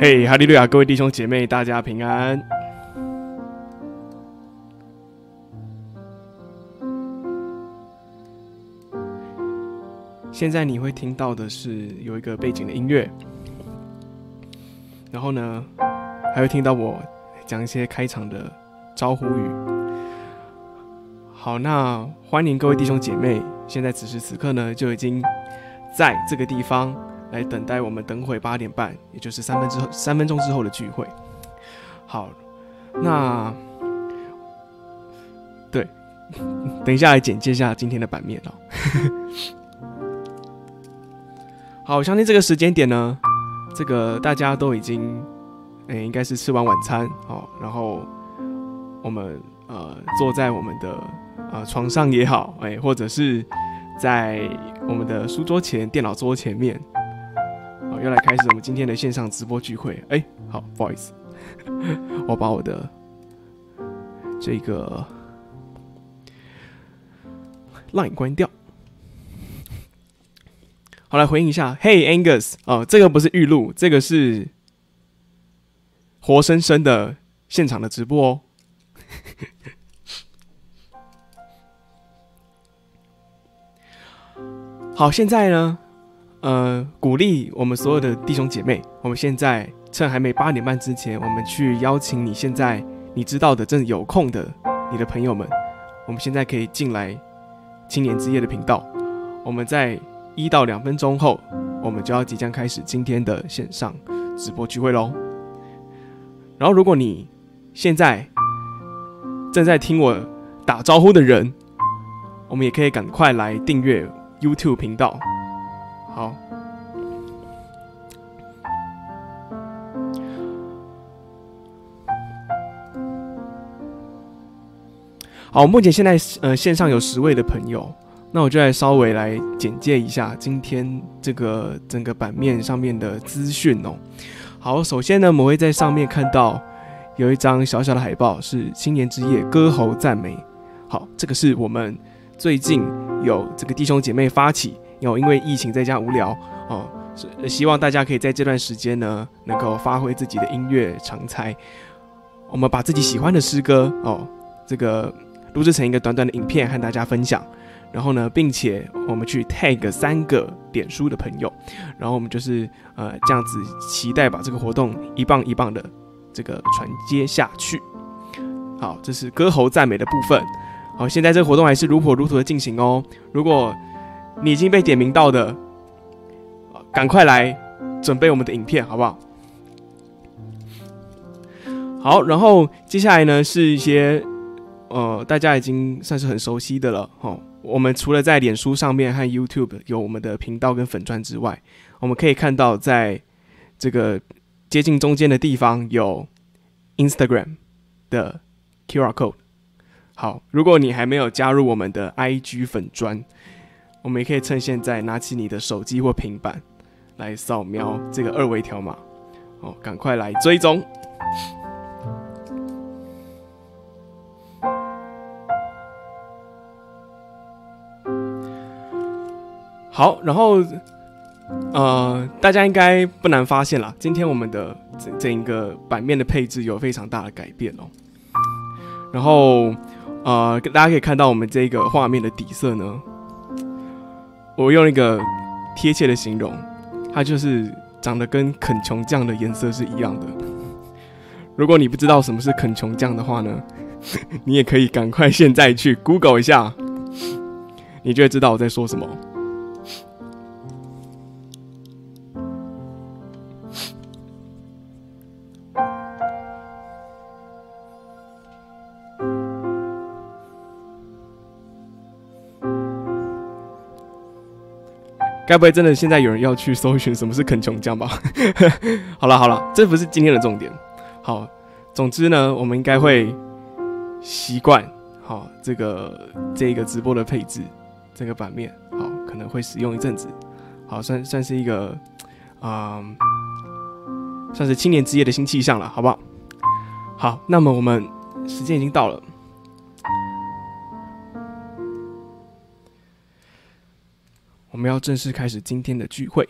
嘿，哈利路亚！各位弟兄姐妹，大家平安。现在你会听到的是有一个背景的音乐，然后呢，还会听到我讲一些开场的招呼语。好，那欢迎各位弟兄姐妹，现在此时此刻呢，就已经在这个地方。来等待我们等会八点半，也就是三分之后三分钟之后的聚会。好，那 对，等一下来简介一下今天的版面哦。好，我相信这个时间点呢，这个大家都已经，诶，应该是吃完晚餐哦，然后我们呃坐在我们的呃床上也好，诶，或者是在我们的书桌前、电脑桌前面。又来开始我们今天的线上直播聚会。哎，好，不好意思，我把我的这个 line 关掉。好，来回应一下。Hey Angus，哦，这个不是预录，这个是活生生的现场的直播哦。好，现在呢？呃，鼓励我们所有的弟兄姐妹，我们现在趁还没八点半之前，我们去邀请你现在你知道的、正有空的你的朋友们，我们现在可以进来青年之夜的频道。我们在一到两分钟后，我们就要即将开始今天的线上直播聚会喽。然后，如果你现在正在听我打招呼的人，我们也可以赶快来订阅 YouTube 频道。好，好，目前现在呃线上有十位的朋友，那我就来稍微来简介一下今天这个整个版面上面的资讯哦。好，首先呢，我们会在上面看到有一张小小的海报，是青年之夜歌喉赞美。好，这个是我们最近有这个弟兄姐妹发起。有因为疫情在家无聊哦，希望大家可以在这段时间呢，能够发挥自己的音乐长才。我们把自己喜欢的诗歌哦，这个录制成一个短短的影片和大家分享。然后呢，并且我们去 tag 三个点书的朋友，然后我们就是呃这样子期待把这个活动一棒一棒的这个传接下去。好，这是歌喉赞美的部分。好，现在这个活动还是如火如荼的进行哦。如果你已经被点名到的，赶快来准备我们的影片，好不好？好，然后接下来呢是一些呃大家已经算是很熟悉的了哦。我们除了在脸书上面和 YouTube 有我们的频道跟粉专之外，我们可以看到在这个接近中间的地方有 Instagram 的 QR code。好，如果你还没有加入我们的 IG 粉专。我们也可以趁现在拿起你的手机或平板来扫描这个二维条码，哦，赶快来追踪。好，然后呃，大家应该不难发现了，今天我们的整整个版面的配置有非常大的改变哦。然后呃，大家可以看到我们这个画面的底色呢。我用一个贴切的形容，它就是长得跟啃琼酱的颜色是一样的。如果你不知道什么是啃琼酱的话呢，你也可以赶快现在去 Google 一下，你就会知道我在说什么。该不会真的现在有人要去搜寻什么是肯琼酱吧？好了好了，这不是今天的重点。好，总之呢，我们应该会习惯好这个这个直播的配置，这个版面好可能会使用一阵子。好，算算是一个啊、嗯，算是青年之夜的新气象了，好不好？好，那么我们时间已经到了。我们要正式开始今天的聚会。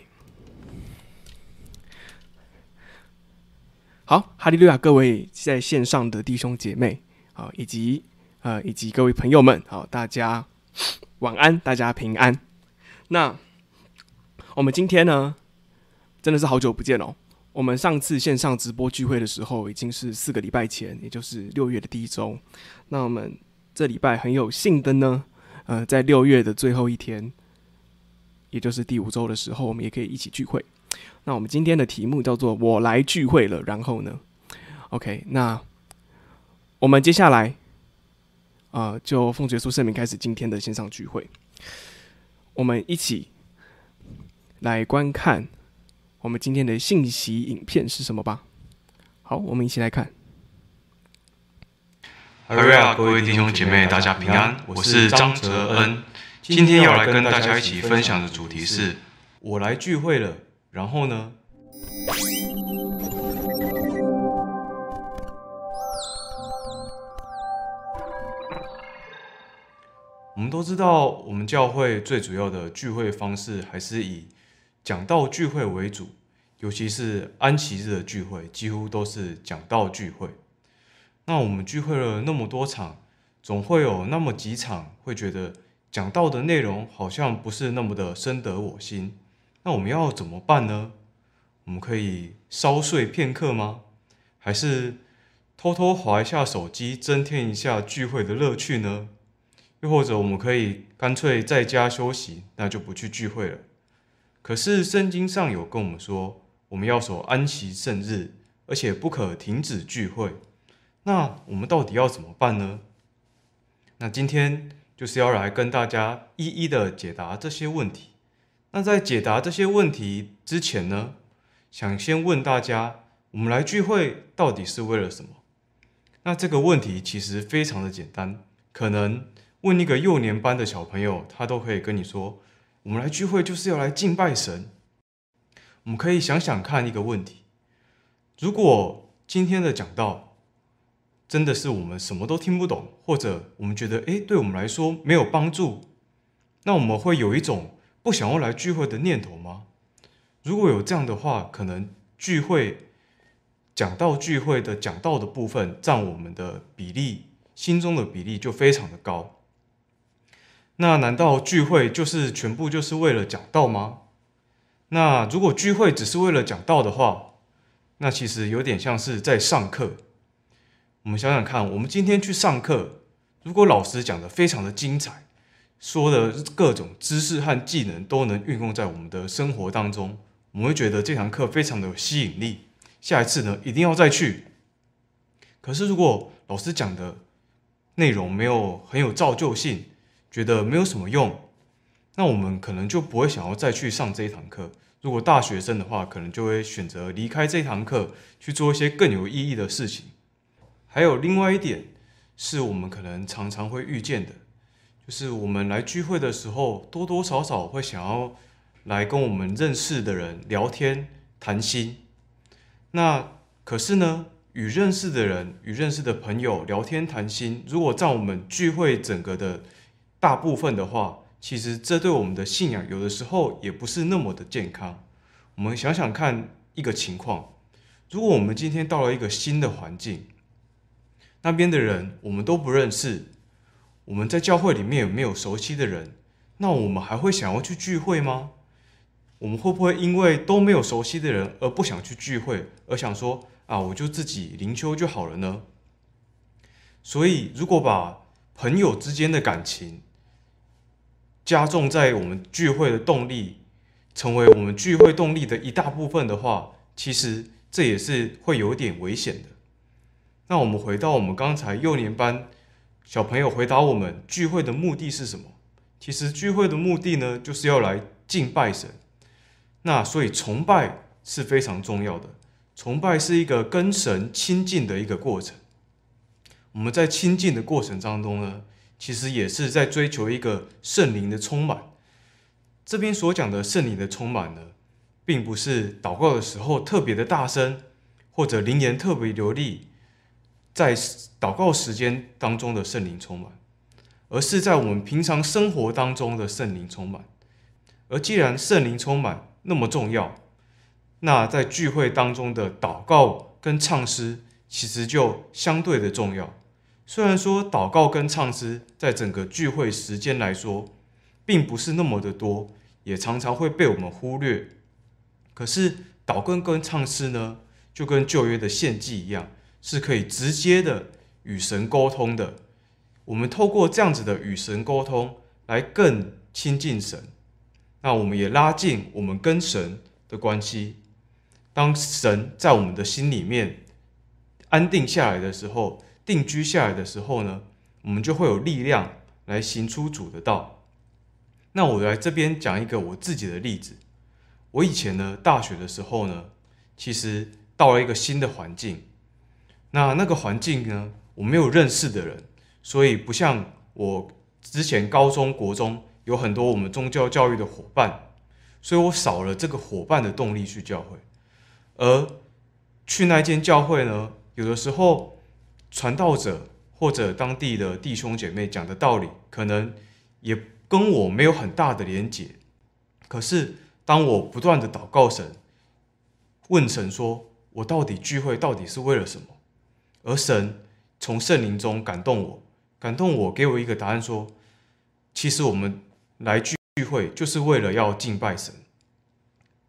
好，哈利路亚，各位在线上的弟兄姐妹啊，以及呃以及各位朋友们，好，大家晚安，大家平安。那我们今天呢，真的是好久不见哦。我们上次线上直播聚会的时候，已经是四个礼拜前，也就是六月的第一周。那我们这礼拜很有幸的呢，呃，在六月的最后一天，也就是第五周的时候，我们也可以一起聚会。那我们今天的题目叫做“我来聚会了”，然后呢，OK，那我们接下来，呃，就奉耶稣圣名开始今天的线上聚会。我们一起来观看我们今天的信息影片是什么吧。好，我们一起来看。哈喽啊，各位弟兄姐妹，大家平安，我是张泽恩。今天要来跟大家一起分享的主题是“我来聚会了”。然后呢？我们都知道，我们教会最主要的聚会方式还是以讲道聚会为主，尤其是安息日的聚会，几乎都是讲道聚会。那我们聚会了那么多场，总会有那么几场会觉得讲到的内容好像不是那么的深得我心。那我们要怎么办呢？我们可以稍睡片刻吗？还是偷偷滑一下手机，增添一下聚会的乐趣呢？又或者我们可以干脆在家休息，那就不去聚会了。可是圣经上有跟我们说，我们要守安息圣日，而且不可停止聚会。那我们到底要怎么办呢？那今天就是要来跟大家一一的解答这些问题。那在解答这些问题之前呢，想先问大家，我们来聚会到底是为了什么？那这个问题其实非常的简单，可能问一个幼年班的小朋友，他都可以跟你说，我们来聚会就是要来敬拜神。我们可以想想看一个问题，如果今天的讲道真的是我们什么都听不懂，或者我们觉得，诶，对我们来说没有帮助，那我们会有一种不想要来聚会的念头吗？如果有这样的话，可能聚会讲到聚会的讲道的部分占我们的比例，心中的比例就非常的高。那难道聚会就是全部就是为了讲道吗？那如果聚会只是为了讲道的话，那其实有点像是在上课。我们想想看，我们今天去上课，如果老师讲的非常的精彩。说的各种知识和技能都能运用在我们的生活当中，我们会觉得这堂课非常的有吸引力。下一次呢，一定要再去。可是如果老师讲的内容没有很有造就性，觉得没有什么用，那我们可能就不会想要再去上这一堂课。如果大学生的话，可能就会选择离开这堂课，去做一些更有意义的事情。还有另外一点，是我们可能常常会遇见的。就是我们来聚会的时候，多多少少会想要来跟我们认识的人聊天谈心。那可是呢，与认识的人、与认识的朋友聊天谈心，如果占我们聚会整个的大部分的话，其实这对我们的信仰有的时候也不是那么的健康。我们想想看一个情况：如果我们今天到了一个新的环境，那边的人我们都不认识。我们在教会里面有没有熟悉的人？那我们还会想要去聚会吗？我们会不会因为都没有熟悉的人而不想去聚会，而想说啊，我就自己灵修就好了呢？所以，如果把朋友之间的感情加重在我们聚会的动力，成为我们聚会动力的一大部分的话，其实这也是会有点危险的。那我们回到我们刚才幼年班。小朋友回答我们：聚会的目的是什么？其实聚会的目的呢，就是要来敬拜神。那所以崇拜是非常重要的。崇拜是一个跟神亲近的一个过程。我们在亲近的过程当中呢，其实也是在追求一个圣灵的充满。这边所讲的圣灵的充满呢，并不是祷告的时候特别的大声，或者灵言特别流利。在祷告时间当中的圣灵充满，而是在我们平常生活当中的圣灵充满。而既然圣灵充满那么重要，那在聚会当中的祷告跟唱诗其实就相对的重要。虽然说祷告跟唱诗在整个聚会时间来说，并不是那么的多，也常常会被我们忽略。可是祷告跟唱诗呢，就跟旧约的献祭一样，是可以直接的与神沟通的。我们透过这样子的与神沟通，来更亲近神。那我们也拉近我们跟神的关系。当神在我们的心里面安定下来的时候，定居下来的时候呢，我们就会有力量来行出主的道。那我来这边讲一个我自己的例子。我以前呢，大学的时候呢，其实到了一个新的环境。那那个环境呢，我没有认识的人，所以不像我之前高中国中有很多我们宗教教育的伙伴，所以我少了这个伙伴的动力去教会。而去那间教会呢，有的时候。传道者或者当地的弟兄姐妹讲的道理，可能也跟我没有很大的连结。可是，当我不断的祷告神，问神说：“我到底聚会到底是为了什么？”而神从圣灵中感动我，感动我，给我一个答案说：“其实我们来聚会就是为了要敬拜神。”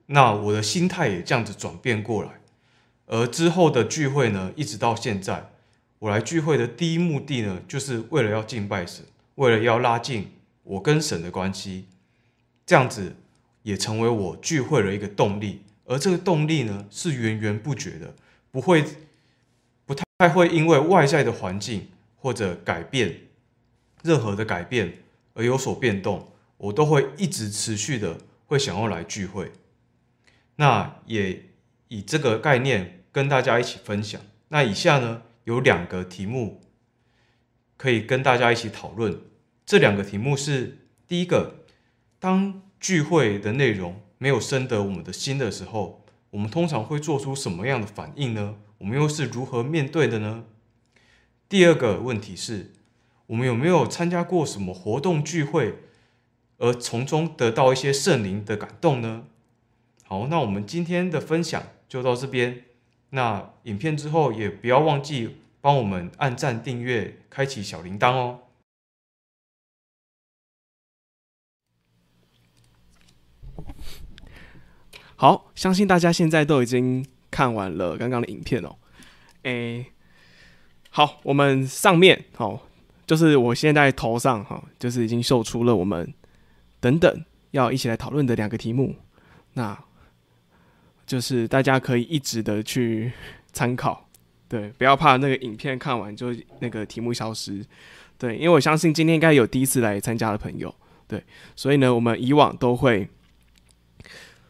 那我的心态也这样子转变过来，而之后的聚会呢，一直到现在。我来聚会的第一目的呢，就是为了要敬拜神，为了要拉近我跟神的关系，这样子也成为我聚会的一个动力。而这个动力呢，是源源不绝的，不会太会因为外在的环境或者改变，任何的改变而有所变动，我都会一直持续的会想要来聚会。那也以这个概念跟大家一起分享。那以下呢，有两个题目可以跟大家一起讨论。这两个题目是：第一个，当聚会的内容没有深得我们的心的时候，我们通常会做出什么样的反应呢？我们又是如何面对的呢？第二个问题是，我们有没有参加过什么活动聚会，而从中得到一些圣灵的感动呢？好，那我们今天的分享就到这边。那影片之后也不要忘记帮我们按赞、订阅、开启小铃铛哦。好，相信大家现在都已经看完了刚刚的影片哦。诶，好，我们上面好，就是我现在头上哈，就是已经秀出了我们等等要一起来讨论的两个题目。那。就是大家可以一直的去参考，对，不要怕那个影片看完就那个题目消失，对，因为我相信今天应该有第一次来参加的朋友，对，所以呢，我们以往都会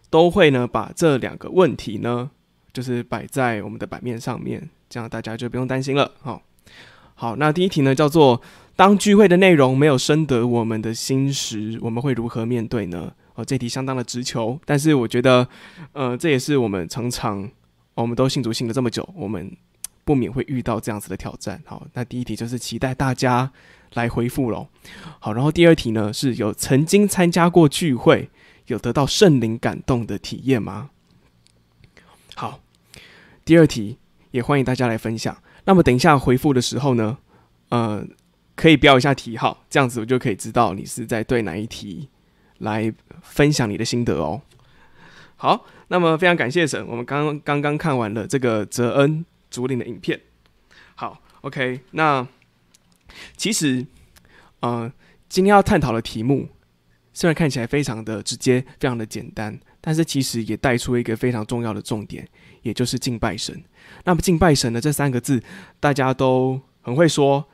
都会呢把这两个问题呢，就是摆在我们的版面上面，这样大家就不用担心了。好，好，那第一题呢叫做，当聚会的内容没有深得我们的心时，我们会如何面对呢？哦，这题相当的直球，但是我觉得，呃，这也是我们常常，我们都信主信了这么久，我们不免会遇到这样子的挑战。好，那第一题就是期待大家来回复喽。好，然后第二题呢，是有曾经参加过聚会，有得到圣灵感动的体验吗？好，第二题也欢迎大家来分享。那么等一下回复的时候呢，呃，可以标一下题号，这样子我就可以知道你是在对哪一题。来分享你的心得哦。好，那么非常感谢神，我们刚刚刚看完了这个泽恩竹林的影片。好，OK，那其实，呃，今天要探讨的题目虽然看起来非常的直接，非常的简单，但是其实也带出一个非常重要的重点，也就是敬拜神。那么敬拜神的这三个字，大家都很会说，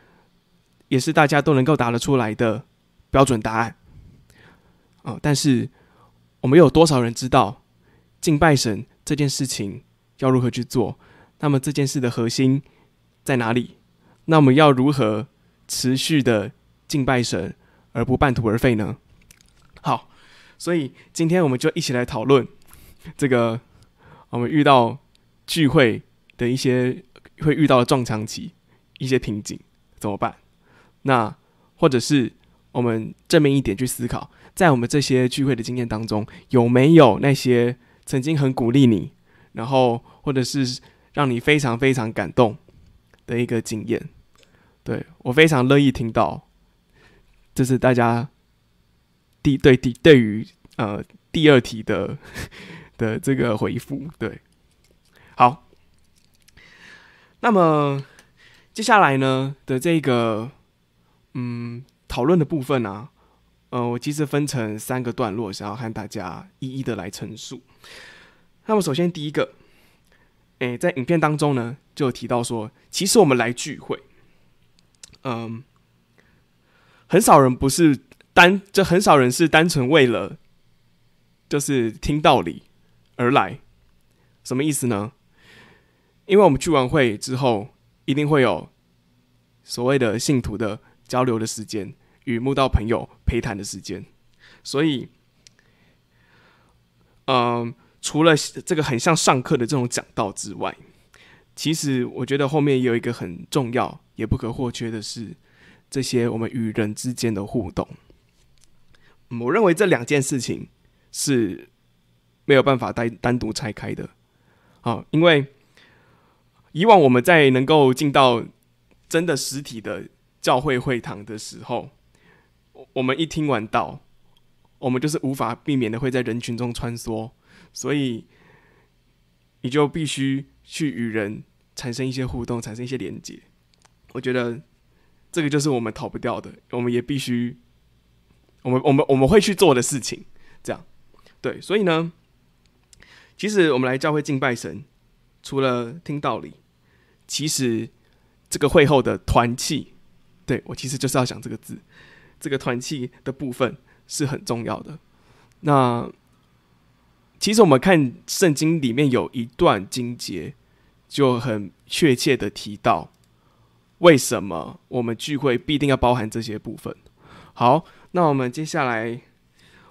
也是大家都能够答得出来的标准答案。哦，但是我们有多少人知道敬拜神这件事情要如何去做？那么这件事的核心在哪里？那我们要如何持续的敬拜神而不半途而废呢？好，所以今天我们就一起来讨论这个我们遇到聚会的一些会遇到的撞墙期、一些瓶颈怎么办？那或者是我们正面一点去思考。在我们这些聚会的经验当中，有没有那些曾经很鼓励你，然后或者是让你非常非常感动的一个经验。对，我非常乐意听到，这是大家第对第对于呃第二题的 的这个回复。对，好，那么接下来呢的这个嗯讨论的部分呢、啊？呃，我其实分成三个段落，想要和大家一一的来陈述。那么，首先第一个，诶，在影片当中呢，就提到说，其实我们来聚会，嗯，很少人不是单，就很少人是单纯为了就是听道理而来。什么意思呢？因为我们聚完会之后，一定会有所谓的信徒的交流的时间。与慕道朋友陪谈的时间，所以，嗯、呃，除了这个很像上课的这种讲道之外，其实我觉得后面也有一个很重要也不可或缺的是这些我们与人之间的互动。我认为这两件事情是没有办法单单独拆开的，啊，因为以往我们在能够进到真的实体的教会会堂的时候。我们一听完道，我们就是无法避免的会在人群中穿梭，所以你就必须去与人产生一些互动，产生一些连接。我觉得这个就是我们逃不掉的，我们也必须，我们我们我们会去做的事情。这样，对，所以呢，其实我们来教会敬拜神，除了听道理，其实这个会后的团契，对，我其实就是要讲这个字。这个团契的部分是很重要的。那其实我们看圣经里面有一段经节，就很确切的提到为什么我们聚会必定要包含这些部分。好，那我们接下来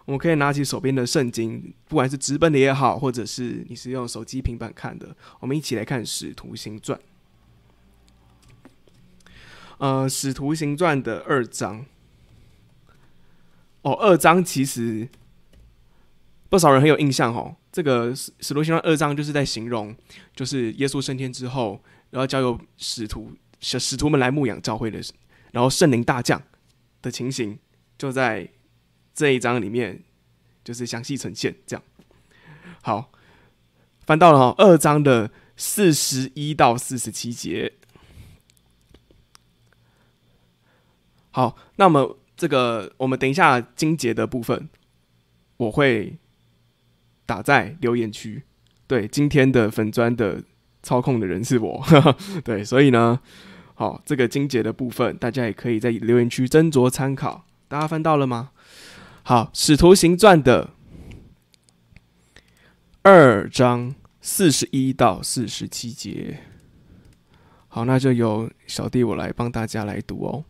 我们可以拿起手边的圣经，不管是直奔的也好，或者是你是用手机、平板看的，我们一起来看《使徒行传》。呃，《使徒行传》的二章。哦，二章其实不少人很有印象哦。这个使使徒行传二章就是在形容，就是耶稣升天之后，然后交由使徒使使徒们来牧养教会的，然后圣灵大降的情形，就在这一章里面就是详细呈现。这样，好，翻到了哦，二章的四十一到四十七节。好，那么。这个我们等一下精节的部分，我会打在留言区。对，今天的粉砖的操控的人是我，对，所以呢，好，这个精简的部分，大家也可以在留言区斟酌参考。大家翻到了吗？好，《使徒行传》的二章四十一到四十七节。好，那就由小弟我来帮大家来读哦。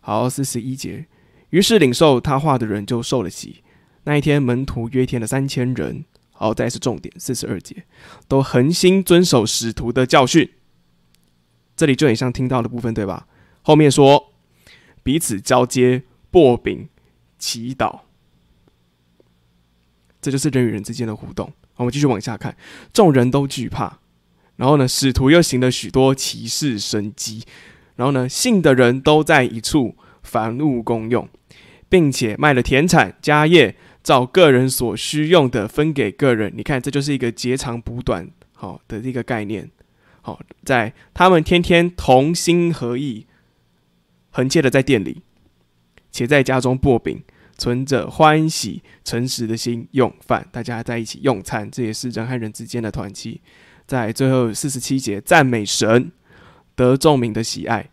好，四十一节，于是领受他话的人就受了洗。那一天，门徒约添了三千人。好，再是重点，四十二节，都恒心遵守使徒的教训。这里就很像听到的部分，对吧？后面说彼此交接、擘饼、祈祷，这就是人与人之间的互动。我们继续往下看，众人都惧怕。然后呢，使徒又行了许多奇事神迹。然后呢，信的人都在一处，凡物公用，并且卖了田产家业，照个人所需用的分给个人。你看，这就是一个截长补短好的一个概念。好，在他们天天同心合意，恒切的在店里，且在家中擘饼，存着欢喜诚实的心用饭，大家在一起用餐，这也是人和人之间的团契。在最后四十七节，赞美神。得众民的喜爱，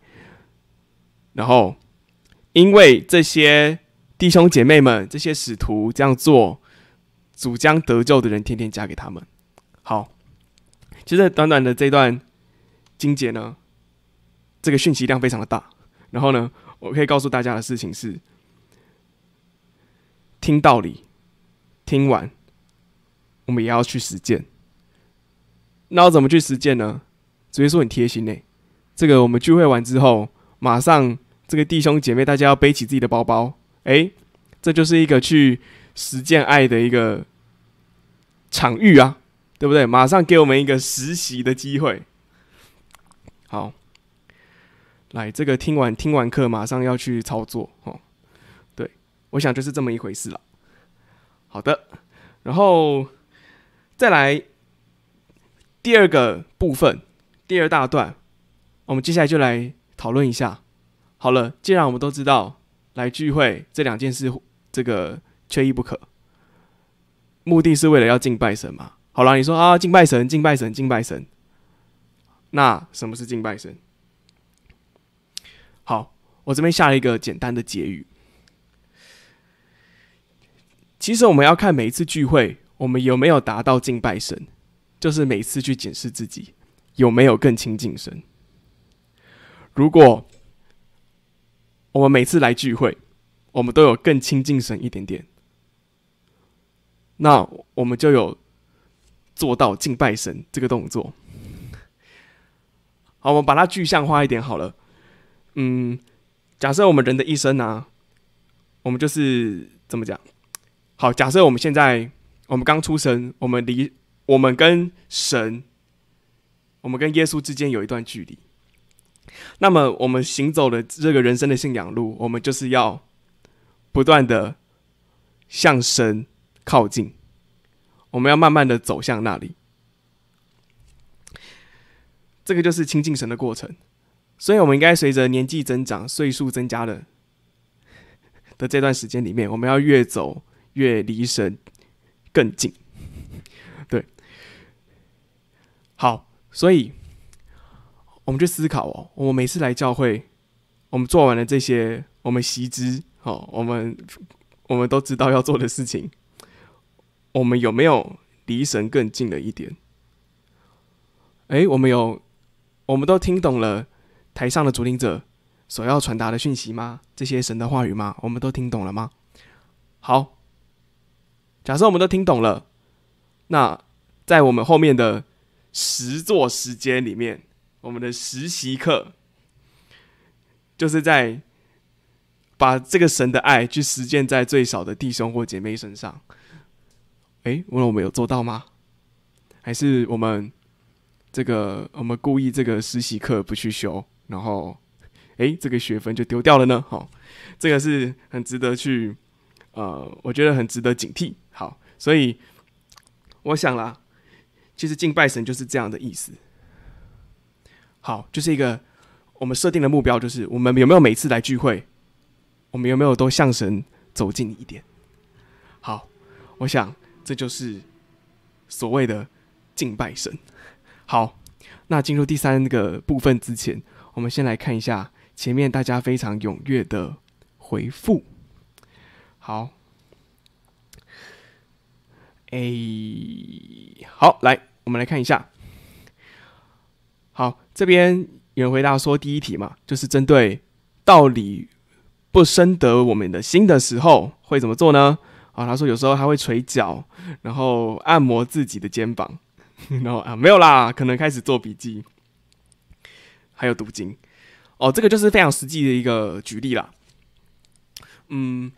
然后因为这些弟兄姐妹们、这些使徒这样做，主将得救的人天天加给他们。好，其实短短的这段经节呢，这个讯息量非常的大。然后呢，我可以告诉大家的事情是：听道理，听完，我们也要去实践。那要怎么去实践呢？直接说很贴心呢。这个我们聚会完之后，马上这个弟兄姐妹大家要背起自己的包包，诶，这就是一个去实践爱的一个场域啊，对不对？马上给我们一个实习的机会。好，来，这个听完听完课，马上要去操作哦。对，我想就是这么一回事了。好的，然后再来第二个部分，第二大段，我们接下来就来讨论一下。好了，既然我们都知道来聚会这两件事，这个缺一不可，目的是为了要敬拜神嘛。好了，你说啊，敬拜神，敬拜神，敬拜神。那什么是敬拜神？好，我这边下了一个简单的结语。其实我们要看每一次聚会，我们有没有达到敬拜神，就是每次去检视自己有没有更亲近神。如果我们每次来聚会，我们都有更亲近神一点点，那我们就有做到敬拜神这个动作。好，我们把它具象化一点好了。嗯，假设我们人的一生呢、啊，我们就是怎么讲？好，假设我们现在我们刚出生，我们离我们跟神，我们跟耶稣之间有一段距离。那么我们行走的这个人生的信仰路，我们就是要不断的向神靠近，我们要慢慢的走向那里。这个就是亲近神的过程，所以我们应该随着年纪增长、岁数增加的的这段时间里面，我们要越走越离神更近。对，好，所以。我们去思考哦，我们每次来教会，我们做完了这些，我们习知哦，我们我们都知道要做的事情，我们有没有离神更近了一点？诶，我们有，我们都听懂了台上的主领者所要传达的讯息吗？这些神的话语吗？我们都听懂了吗？好，假设我们都听懂了，那在我们后面的实作时间里面。我们的实习课，就是在把这个神的爱去实践在最少的弟兄或姐妹身上。诶，问我们有做到吗？还是我们这个我们故意这个实习课不去修，然后诶，这个学分就丢掉了呢？好，这个是很值得去，呃，我觉得很值得警惕。好，所以我想啦，其实敬拜神就是这样的意思。好，就是一个我们设定的目标，就是我们有没有每次来聚会，我们有没有都向神走近一点？好，我想这就是所谓的敬拜神。好，那进入第三个部分之前，我们先来看一下前面大家非常踊跃的回复。好，诶，好，来，我们来看一下。好，这边有人回答说，第一题嘛，就是针对道理不深得我们的心的时候会怎么做呢？啊，他说有时候他会捶脚，然后按摩自己的肩膀，然后啊没有啦，可能开始做笔记，还有读经。哦，这个就是非常实际的一个举例啦。嗯，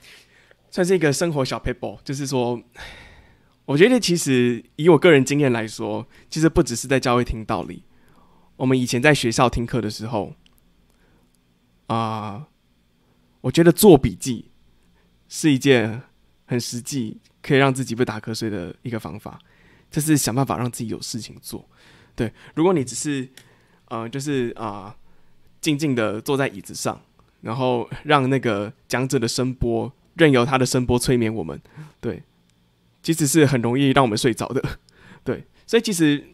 算是一个生活小 paper，，就是说，我觉得其实以我个人经验来说，其实不只是在教会听道理。我们以前在学校听课的时候，啊、我觉得做笔记是一件很实际，可以让自己不打瞌睡的一个方法。就是想办法让自己有事情做。对，如果你只是，呃，就是啊，静静的坐在椅子上，然后让那个讲者的声波任由他的声波催眠我们，对，其实是很容易让我们睡着的。对，所以其实。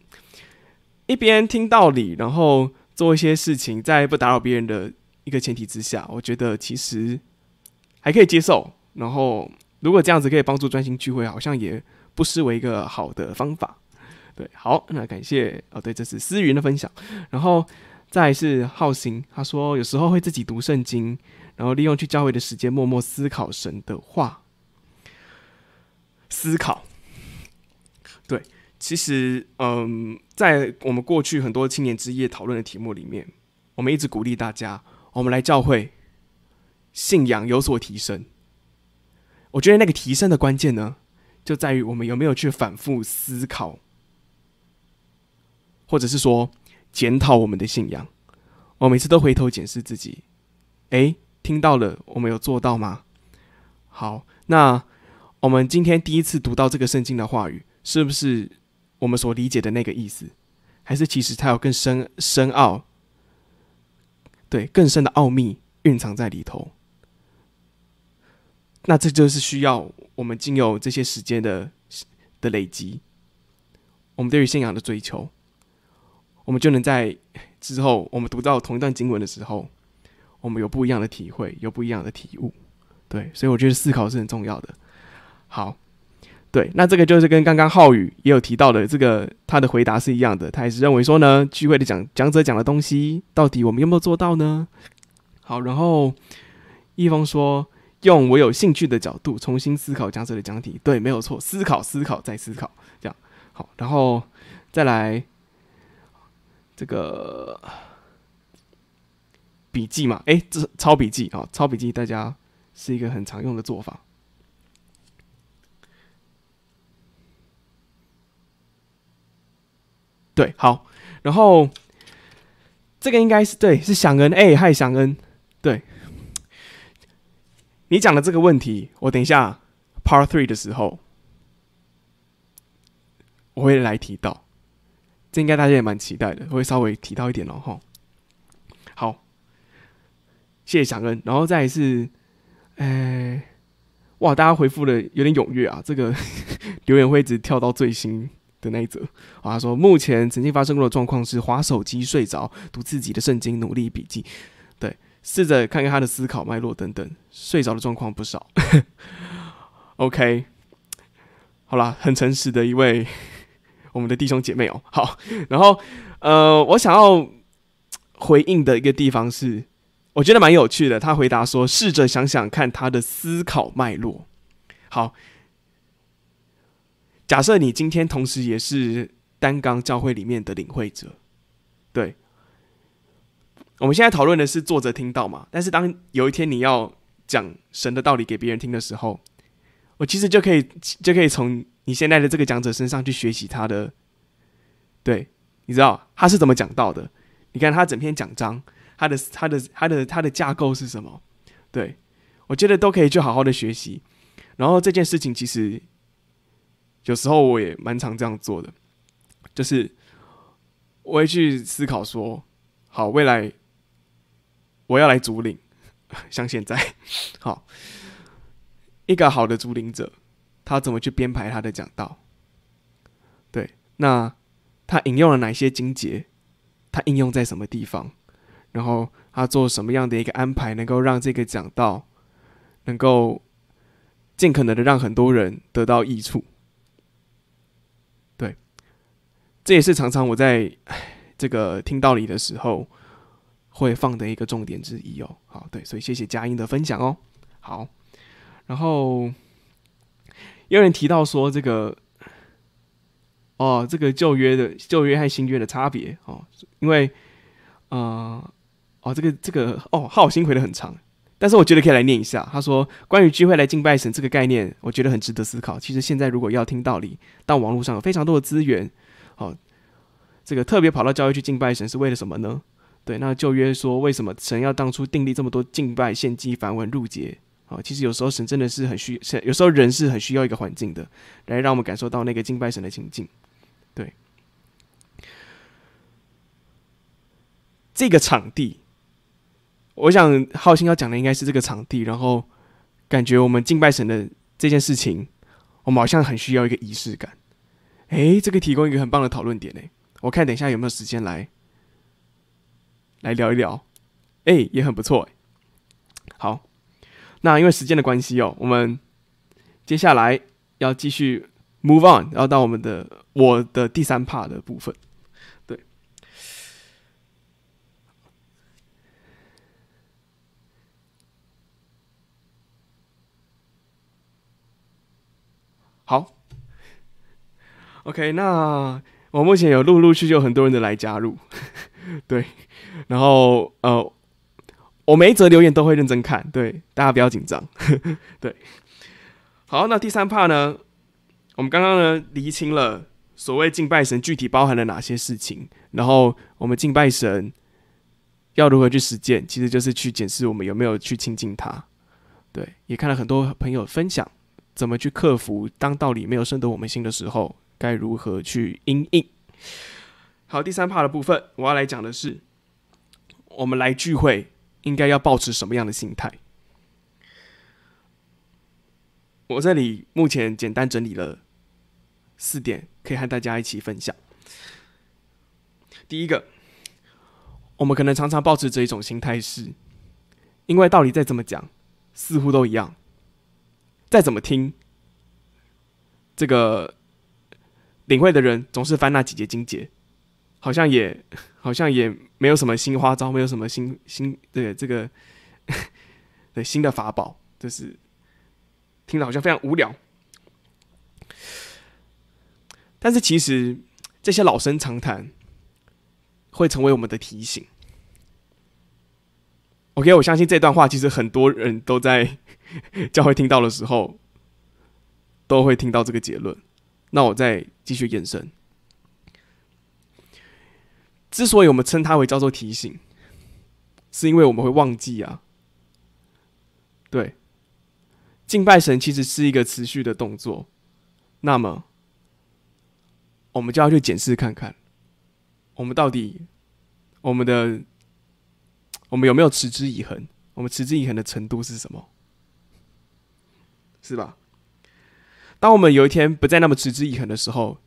一边听道理，然后做一些事情，在不打扰别人的一个前提之下，我觉得其实还可以接受。然后，如果这样子可以帮助专心聚会，好像也不失为一个好的方法。对，好，那感谢哦，对，这是思云的分享。然后再是浩行，他说有时候会自己读圣经，然后利用去教会的时间，默默思考神的话。思考，对。其实，嗯，在我们过去很多青年之夜讨论的题目里面，我们一直鼓励大家，我们来教会，信仰有所提升。我觉得那个提升的关键呢，就在于我们有没有去反复思考或者是说检讨我们的信仰。我每次都回头检视自己，诶，听到了，我们有做到吗？好，那我们今天第一次读到这个圣经的话语，是不是我们所理解的那个意思？还是其实它有更深深奥，对，更深的奥秘蕴藏在里头？那这就是需要我们经由这些时间的的累积，我们对于信仰的追求，我们就能在之后我们读到同一段经文的时候，我们有不一样的体会，有不一样的体悟。对，所以我觉得思考是很重要的。好，对，那这个就是跟刚刚浩宇也有提到的这个他的回答是一样的，他也是认为说呢，聚会的讲讲者讲的东西，到底我们有没有做到呢？好，然后一峰说，用我有兴趣的角度重新思考讲者的讲题，对，没有错，思考，思考，再思考，这样好，然后再来这个笔记嘛，诶，这是抄笔记啊，抄笔记，大家。是一个很常用的做法。对，好，然后这个应该是对，是祥恩，哎，嗨，祥恩，你讲的这个问题，我等一下 Part Three 的时候，我会来提到，这应该大家也蛮期待的，我会稍微提到一点哦，哈，好，谢谢祥恩，然后再是。哎、哇！大家回复的有点踊跃啊，这个 留言会一直跳到最新的那一则。啊，他说目前曾经发生过的状况是滑手机睡着，读自己的圣经，努力笔记，试着看看他的思考脉络等等，睡着的状况不少。OK，好啦，很诚实的一位我们的弟兄姐妹哦、好，然后呃，我想要回应的一个地方是。我觉得蛮有趣的。他回答说：“试着想想看他的思考脉络。”好，假设你今天同时也是单纲教会里面的领会者，对。我们现在讨论的是作者听到嘛？但是当有一天你要讲神的道理给别人听的时候，我其实就可以就可以从你现在的这个讲者身上去学习他的。对，你知道他是怎么讲到的？你看他整篇讲章。他的他的他的他的架构是什么？对，我觉得都可以去好好的学习。然后这件事情其实有时候我也蛮常这样做的，就是我会去思考说，好，未来我要来主领，像现在，好，一个好的主领者，他怎么去编排他的讲道？对，那他引用了哪些经节？他应用在什么地方？然后他做什么样的一个安排，能够让这个讲道能够尽可能的让很多人得到益处？对，这也是常常我在这个听道理的时候会放的一个重点之一哦。好，对，所以谢谢佳音的分享哦。好，然后有人提到说这个哦，这个旧约的旧约和新约的差别哦，因为呃。哦，这个这个哦，浩心回的很长，但是我觉得可以来念一下。他说：“关于聚会来敬拜神这个概念，我觉得很值得思考。其实现在如果要听道理，到网络上有非常多的资源。哦，这个特别跑到教会去敬拜神是为了什么呢？对，那旧约说为什么神要当初订立这么多敬拜献祭繁文縟节？哦，其实有时候神真的是很需，有时候人是很需要一个环境的，来让我们感受到那个敬拜神的情境。对，这个场地。”我想浩鑫要讲的应该是这个场地，然后感觉我们敬拜神的这件事情，我们好像很需要一个仪式感。诶，这个提供一个很棒的讨论点诶，我看等一下有没有时间来来聊一聊。诶，也很不错。好，那因为时间的关系哦，我们接下来要继续 move on，然后到我们的我的第三 part 的部分。对好，OK，那我目前有陆陆续续有很多人的来加入，对，然后呃，我每一则留言都会认真看，对，大家不要紧张，对，好，那第三 part 呢，我们刚刚呢厘清了所谓敬拜神具体包含了哪些事情，然后我们敬拜神要如何去实践，其实就是去检视我们有没有去亲近他。对，也看了很多朋友分享怎么去克服当道理没有深得我们心的时候，该如何去因应。好，第三 part 的部分，我要来讲的是，我们来聚会应该要保持什么样的心态。我这里目前简单整理了四点，可以和大家一起分享。第一个，我们可能常常抱持着一种心态是，因为道理再怎么讲，似乎都一样，再怎么听，这个领会的人总是翻那几节经节，好像也 好像也没有什么新花招，没有什么新新对这个 对新的法宝，就是。听着好像非常无聊，但是其实这些老生常谈会成为我们的提醒。OK，我相信这段话其实很多人都在 教会听到的时候都会听到这个结论。那我再继续延伸，之所以我们称它为叫做提醒，是因为我们会忘记啊，对。敬拜神其实是一个持续的动作，那么我们就要去检视看看，我们到底我们的我们有没有持之以恒？我们持之以恒的程度是什么？是吧？当我们有一天不再那么持之以恒的时候，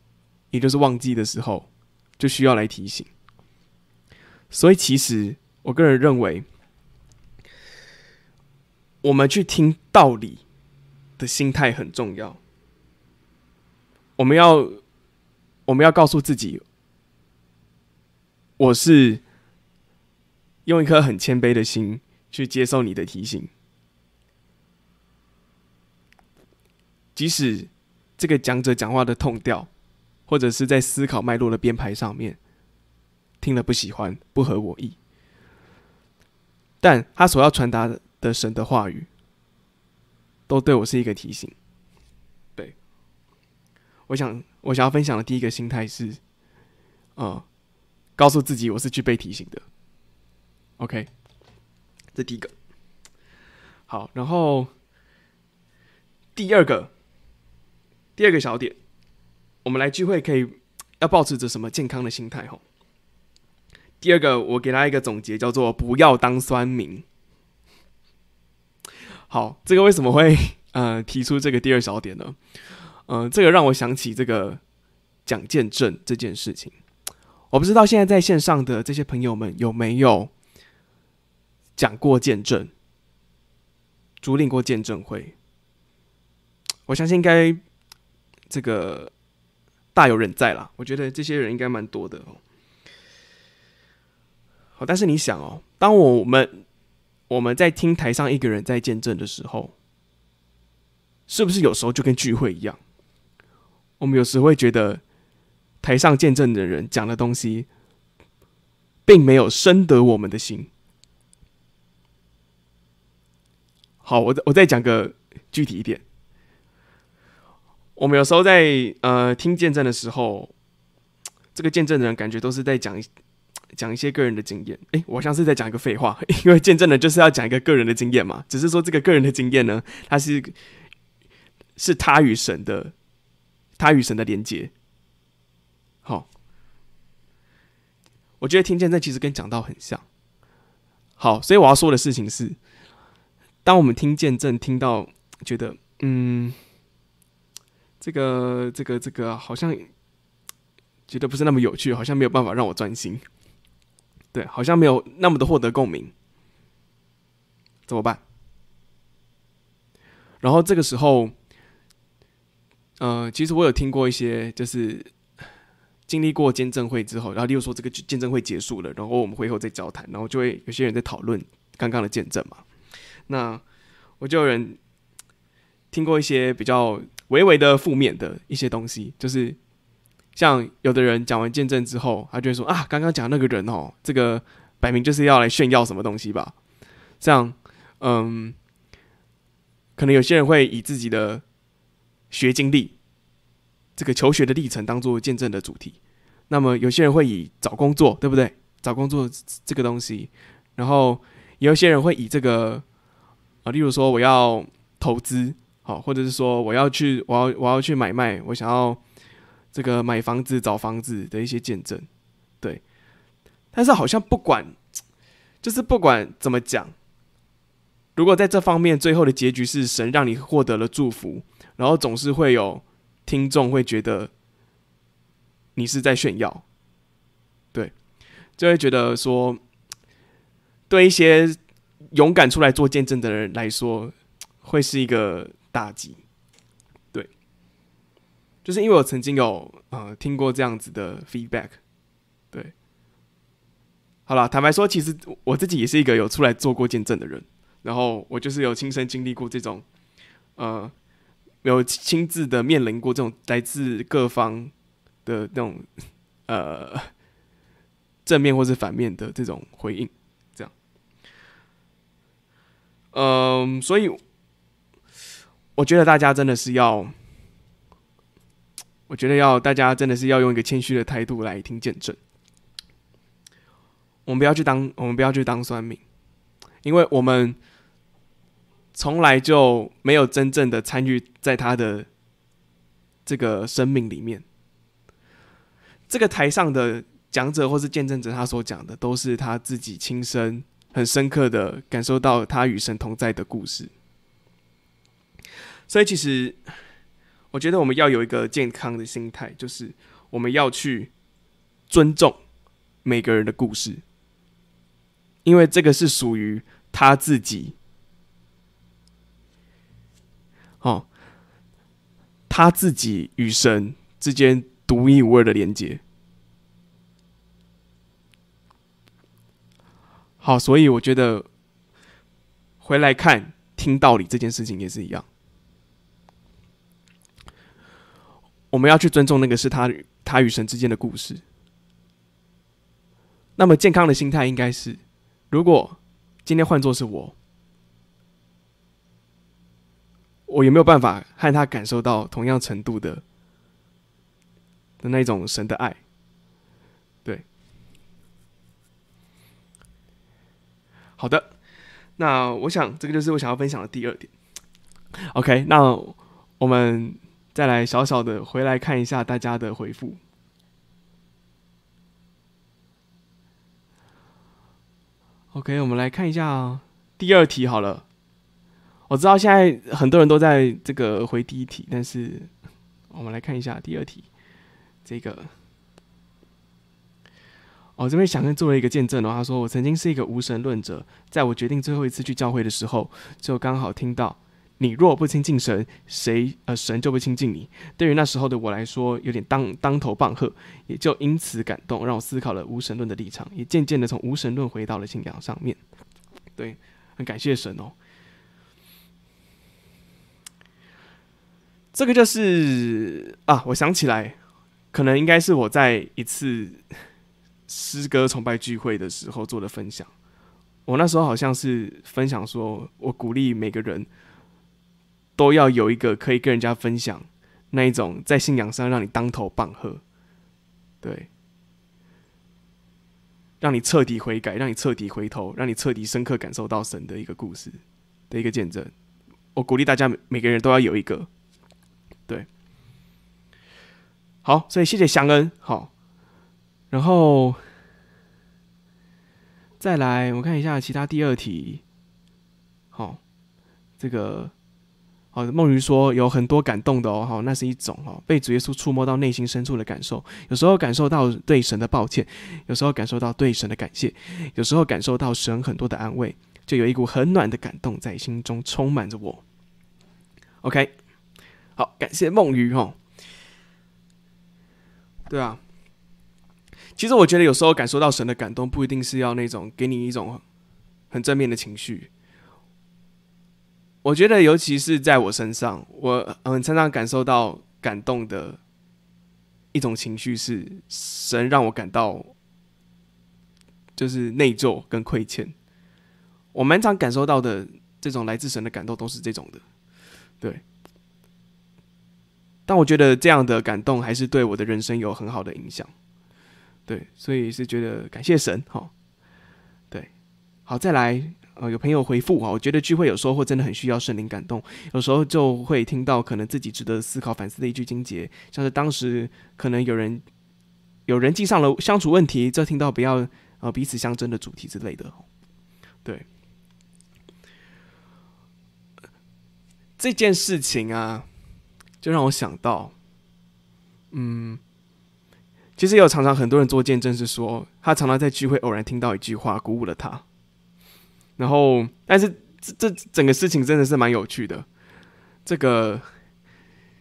也就是忘记的时候，就需要来提醒。所以，其实我个人认为，我们去听道理。的心态很重要。我们要，我们要告诉自己，我是用一颗很谦卑的心去接受你的提醒，即使这个讲者讲话的痛调，或者是在思考脉络的编排上面听了不喜欢、不合我意，但他所要传达的神的话语。都对我是一个提醒。对，我想，我想要分享的第一个心态是，呃，告诉自己我是去被提醒的。OK，这第一个。好，然后第二个，第二个小点，我们来聚会可以要保持着什么健康的心态？吼，第二个，我给他一个总结，叫做不要当酸民。好，这个为什么会 呃提出这个第二小点呢？嗯、这个让我想起这个讲见证这件事情。我不知道现在在线上的这些朋友们有没有讲过见证、主领过见证会？我相信应该这个大有人在啦。我觉得这些人应该蛮多的哦。好，但是你想哦，当我们我们在听台上一个人在见证的时候，是不是有时候就跟聚会一样？我们有时会觉得台上见证的人讲的东西，并没有深得我们的心。好，我再我再讲个具体一点。我们有时候在呃听见证的时候，这个见证的人感觉都是在讲。讲一些个人的经验，诶，我像是在讲一个废话，因为见证的就是要讲一个个人的经验嘛。只是说这个个人的经验呢，它是是他与神的，他与神的连接。好，我觉得听见证其实跟讲道很像。好，所以我要说的事情是，当我们听见证听到觉得，嗯，这个这个这个好像觉得不是那么有趣，好像没有办法让我专心。对，好像没有那么的获得共鸣，怎么办？然后这个时候，呃，其实我有听过一些，就是经历过见证会之后，然后例如说这个见证会结束了，然后我们会后再交谈，然后就会有些人在讨论刚刚的见证嘛。那我就有人听过一些比较微微的负面的一些东西，就是。像有的人讲完见证之后，他就会说啊，刚刚讲那个人哦，这个摆明就是要来炫耀什么东西吧？像嗯，可能有些人会以自己的学经历这个求学的历程当做见证的主题。那么有些人会以找工作，对不对？找工作这个东西，然后有些人会以这个啊，例如说我要投资，好，或者是说我要去，我要我要去买卖，我想要这个买房子、找房子的一些见证，对。但是好像不管，就是不管怎么讲，如果在这方面最后的结局是神让你获得了祝福，然后总是会有听众会觉得你是在炫耀，对，就会觉得说，对一些勇敢出来做见证的人来说，会是一个打击，就是因为我曾经有呃听过这样子的 feedback，对。好了，坦白说，其实我自己也是一个有出来做过见证的人，然后我就是有亲身经历过这种，呃，有亲自的面临过这种来自各方的那种呃 正面或是反面的这种回应，这样，嗯、所以我觉得大家真的是要，我觉得要大家真的是要用一个谦虚的态度来听见证。我们不要去当，我们不要去当酸民，因为我们从来就没有真正的参与在他的这个生命里面。这个台上的讲者或是见证者，他所讲的都是他自己亲身、很深刻的感受到他与神同在的故事。所以，其实我觉得我们要有一个健康的心态，就是我们要去尊重每个人的故事。因为这个是属于他自己，哦，他自己与神之间独一无二的连接。好，所以我觉得回来看听道理这件事情也是一样，我们要去尊重那个是他与他与神之间的故事。那么健康的心态应该是。如果今天换作是我，我有没有办法和他感受到同样程度的的那种神的爱？对，好的，那我想这个就是我想要分享的第二点。OK，那我们再来小小的回来看一下大家的回复。OK，我们来看一下第二题好了。我知道现在很多人都在这个回第一题，但是我们来看一下第二题。这个，我这边想跟做了一个见证的话，说我曾经是一个无神论者，在我决定最后一次去教会的时候，就刚好听到。你若不亲近神，谁呃神就不亲近你。对于那时候的我来说，有点当当头棒喝，也就因此感动，让我思考了无神论的立场，也渐渐的从无神论回到了信仰上面。对，很感谢神哦。这个就是啊，我想起来，可能应该是我在一次诗歌崇拜聚会的时候做的分享。我那时候好像是分享说，我鼓励每个人。都要有一个可以跟人家分享那一种在信仰上让你当头棒喝，对，让你彻底悔改，让你彻底回头，让你彻底深刻感受到神的一个故事的一个见证。我鼓励大家每个人都要有一个，对，好，所以谢谢祥恩，好，然后再来我看一下其他第二题，好，这个。好，梦鱼说有很多感动的哦，好，那是一种哦，被主耶稣触摸到内心深处的感受。有时候感受到对神的抱歉，有时候感受到对神的感谢，有时候感受到神很多的安慰，就有一股很暖的感动在心中充满着我。OK，好，感谢梦鱼哦。对啊，其实我觉得有时候感受到神的感动，不一定是要那种给你一种很正面的情绪。我觉得，尤其是在我身上，我很常常感受到感动的一种情绪，是神让我感到就是内疚跟亏欠。我蛮常感受到的这种来自神的感动，都是这种的。对，但我觉得这样的感动还是对我的人生有很好的影响。对，所以是觉得感谢神哈。对，好，再来，呃，有朋友回复啊，我觉得聚会有时候真的很需要圣灵感动，有时候就会听到可能自己值得思考反思的一句经节，像是当时可能有人有人际上了相处问题，这听到不要呃彼此相争的主题之类的。对，这件事情啊，就让我想到，嗯。其实也有常常很多人做见证，是说他常常在聚会偶然听到一句话，鼓舞了他。然后，但是这这整个事情真的是蛮有趣的。这个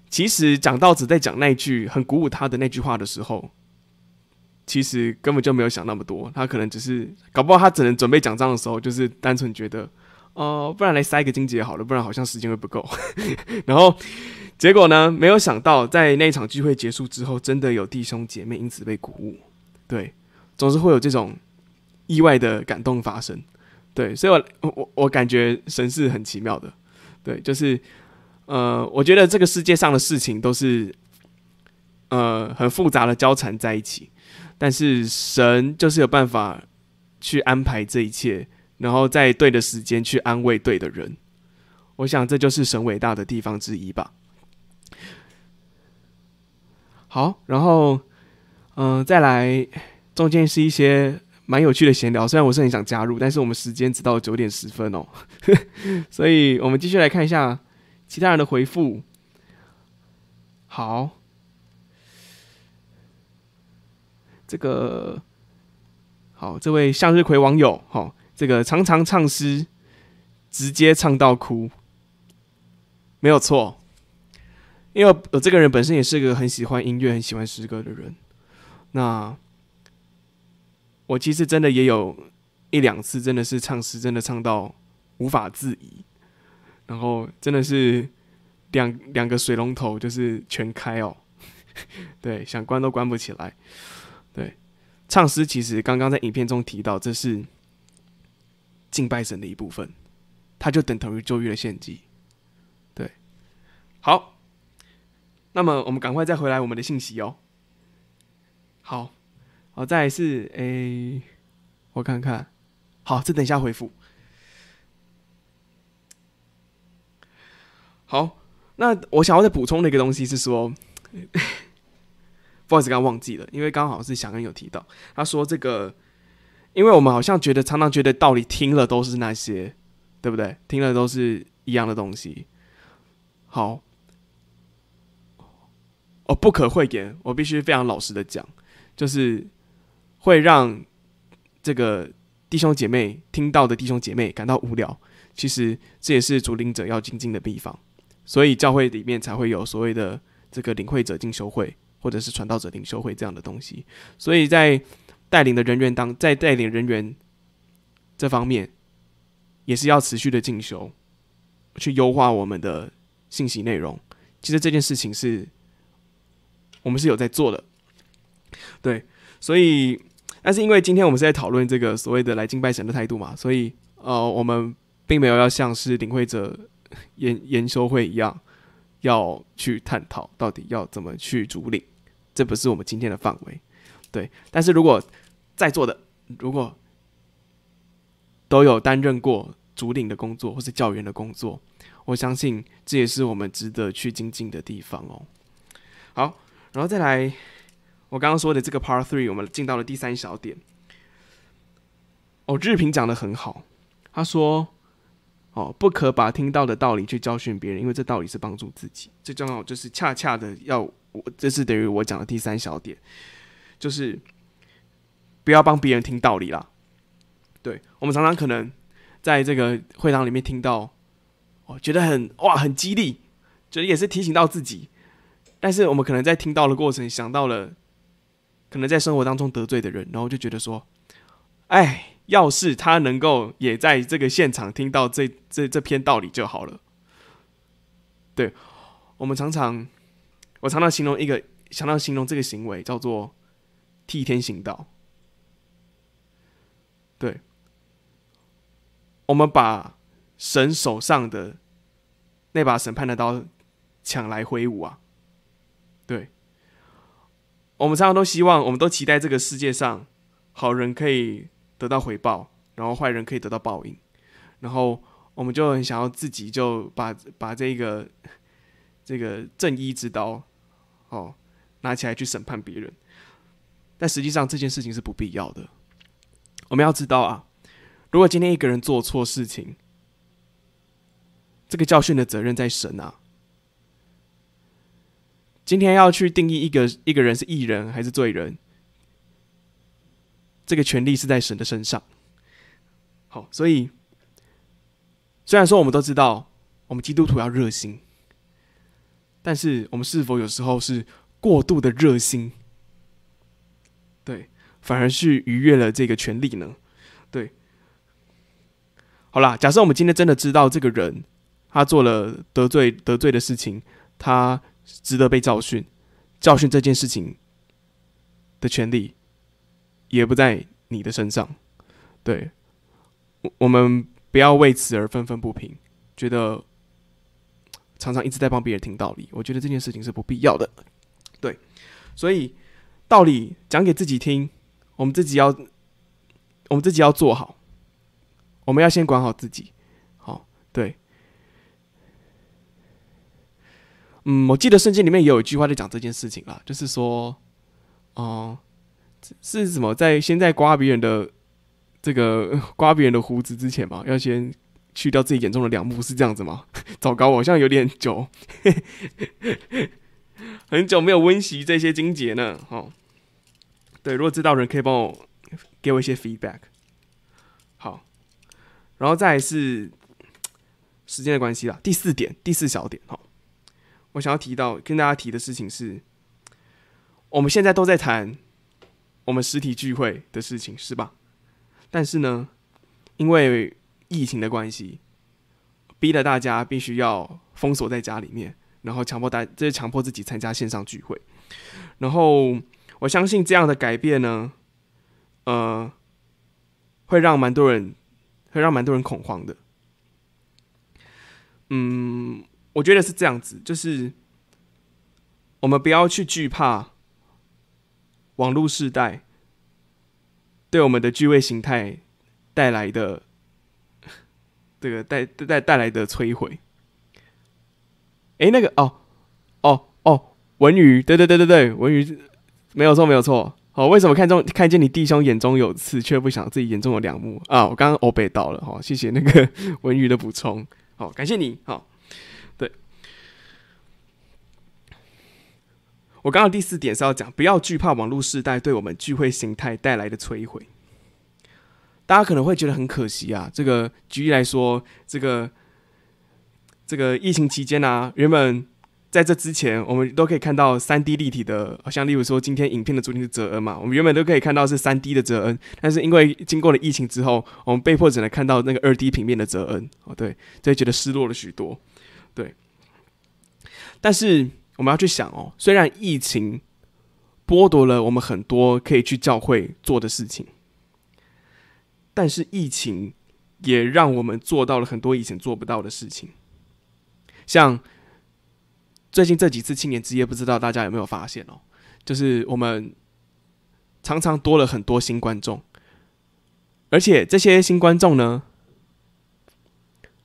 其实讲道子在讲那句很鼓舞他的那句话的时候，其实根本就没有想那么多。他可能只是搞不好他只能准备讲章的时候，就是单纯觉得，哦、不然来塞个经节好了，不然好像时间会不够。然后。结果呢？没有想到，在那场聚会结束之后，真的有弟兄姐妹因此被鼓舞。对，总是会有这种意外的感动发生。对，所以我我我感觉神是很奇妙的。对，就是呃，我觉得这个世界上的事情都是呃很复杂的交缠在一起，但是神就是有办法去安排这一切，然后在对的时间去安慰对的人。我想这就是神伟大的地方之一吧。好，然后，嗯、再来，中间是一些蛮有趣的闲聊。虽然我是很想加入，但是我们时间只到九点十分哦，所以我们继续来看一下其他人的回复。好，这个，好，这位向日葵网友，好，这个常常唱诗，直接唱到哭，没有错。因为我这个人本身也是个很喜欢音乐、很喜欢诗歌的人，那我其实真的也有一两次，真的是唱诗，真的唱到无法自已，然后真的是两两个水龙头就是全开哦，对，想关都关不起来。对，唱诗其实刚刚在影片中提到，这是敬拜神的一部分，它就等同于旧约的献祭。对，好。那么我们赶快再回来我们的信息哦。好，好，再来是诶、欸，我看看，好，这等一下回复。好，那我想要再补充的一个东西是说，不好意思，刚忘记了，因为刚好是小恩有提到，他说这个，因为我们好像觉得常常觉得道理听了都是那些，对不对？听了都是一样的东西。好。哦，不可讳言，我必须非常老实的讲，就是会让这个弟兄姐妹听到的弟兄姐妹感到无聊。其实这也是主领者要精进的地方，所以教会里面才会有所谓的这个领会者进修会，或者是传道者领修会这样的东西。所以在带领的人员当在带领人员这方面，也是要持续的进修，去优化我们的信息内容。其实这件事情是。我们是有在做的，对，所以，但是因为今天我们是在讨论这个所谓的来敬拜神的态度嘛，所以呃，我们并没有要像是领会者研研修会一样，要去探讨到底要怎么去主领，这不是我们今天的范围，对。但是如果在座的如果都有担任过主领的工作或是教员的工作，我相信这也是我们值得去精进的地方哦。好。然后再来，我刚刚说的这个 Part Three，我们进到了第三小点。哦，日平讲得很好，他说：“哦，不可把听到的道理去教训别人，因为这道理是帮助自己。最重要就是恰恰的要我，这是等于我讲的第三小点，就是不要帮别人听道理啦。对，我们常常可能在这个会堂里面听到，哦，觉得很哇，很激励，觉得也是提醒到自己。”但是我们可能在听到的过程，想到了可能在生活当中得罪的人，然后就觉得说：“哎，要是他能够也在这个现场听到这这这篇道理就好了。”对，我们常常，我常常形容一个，常常形容这个行为叫做替天行道。对，我们把神手上的那把审判的刀抢来挥舞啊！我们常常都希望，我们都期待这个世界上好人可以得到回报，然后坏人可以得到报应，然后我们就很想要自己就把把这个这个正义之刀哦拿起来去审判别人，但实际上这件事情是不必要的。我们要知道啊，如果今天一个人做错事情，这个教训的责任在神啊。今天要去定义一个一个人是义人还是罪人，这个权利是在神的身上。好，所以虽然说我们都知道，我们基督徒要热心，但是我们是否有时候是过度的热心？对，反而是逾越了这个权利呢？对。好啦，假设我们今天真的知道这个人他做了得罪得罪的事情，他。值得被教训，教训这件事情的权利也不在你的身上。对，我我们不要为此而愤愤不平，觉得常常一直在帮别人听道理。我觉得这件事情是不必要的。对，所以道理讲给自己听，我们自己要我们自己要做好，我们要先管好自己。好，对。嗯，我记得圣经里面也有一句话在讲这件事情啦，就是说，哦、是什么在先在刮别人的这个 刮别人的胡子之前嘛，要先去掉自己眼中的两目，是这样子吗？糟糕，我好像有点久，很久没有温习这些经节呢。哦，对，如果知道人可以帮我给我一些 feedback。好，然后再是时间的关系啦，第四点，第四小点，好。我想要提到跟大家提的事情是，我们现在都在谈我们实体聚会的事情，是吧？但是呢，因为疫情的关系，逼得大家必须要封锁在家里面，然后强迫大，这是强迫自己参加线上聚会。然后我相信这样的改变呢，呃，会让蛮多人，会让蛮多人恐慌的。嗯。我觉得是这样子，就是我们不要去惧怕网络时代对我们的聚会形态带来的 这个带带带来的摧毁。诶，那个哦哦哦，文宇，对对对对对，文宇没有错没有错。哦，为什么看中看见你弟兄眼中有刺，却不想自己眼中有梁木啊？我刚刚欧北到了哈，谢谢那个 文宇的补充，好，感谢你，好。我刚刚第四点是要讲，不要惧怕网络世代对我们聚会形态带来的摧毁。大家可能会觉得很可惜啊，这个举例来说，这个这个疫情期间啊，原本在这之前，我们都可以看到三 D 立体的，好像例如说今天影片的主题是泽恩嘛，我们原本都可以看到是三 D 的泽恩，但是因为经过了疫情之后，我们被迫只能看到那个二 D 平面的泽恩，哦，对，所以觉得失落了许多，对，但是。我们要去想哦，虽然疫情剥夺了我们很多可以去教会做的事情，但是疫情也让我们做到了很多以前做不到的事情。像最近这几次青年之夜，不知道大家有没有发现哦？就是我们常常多了很多新观众，而且这些新观众呢，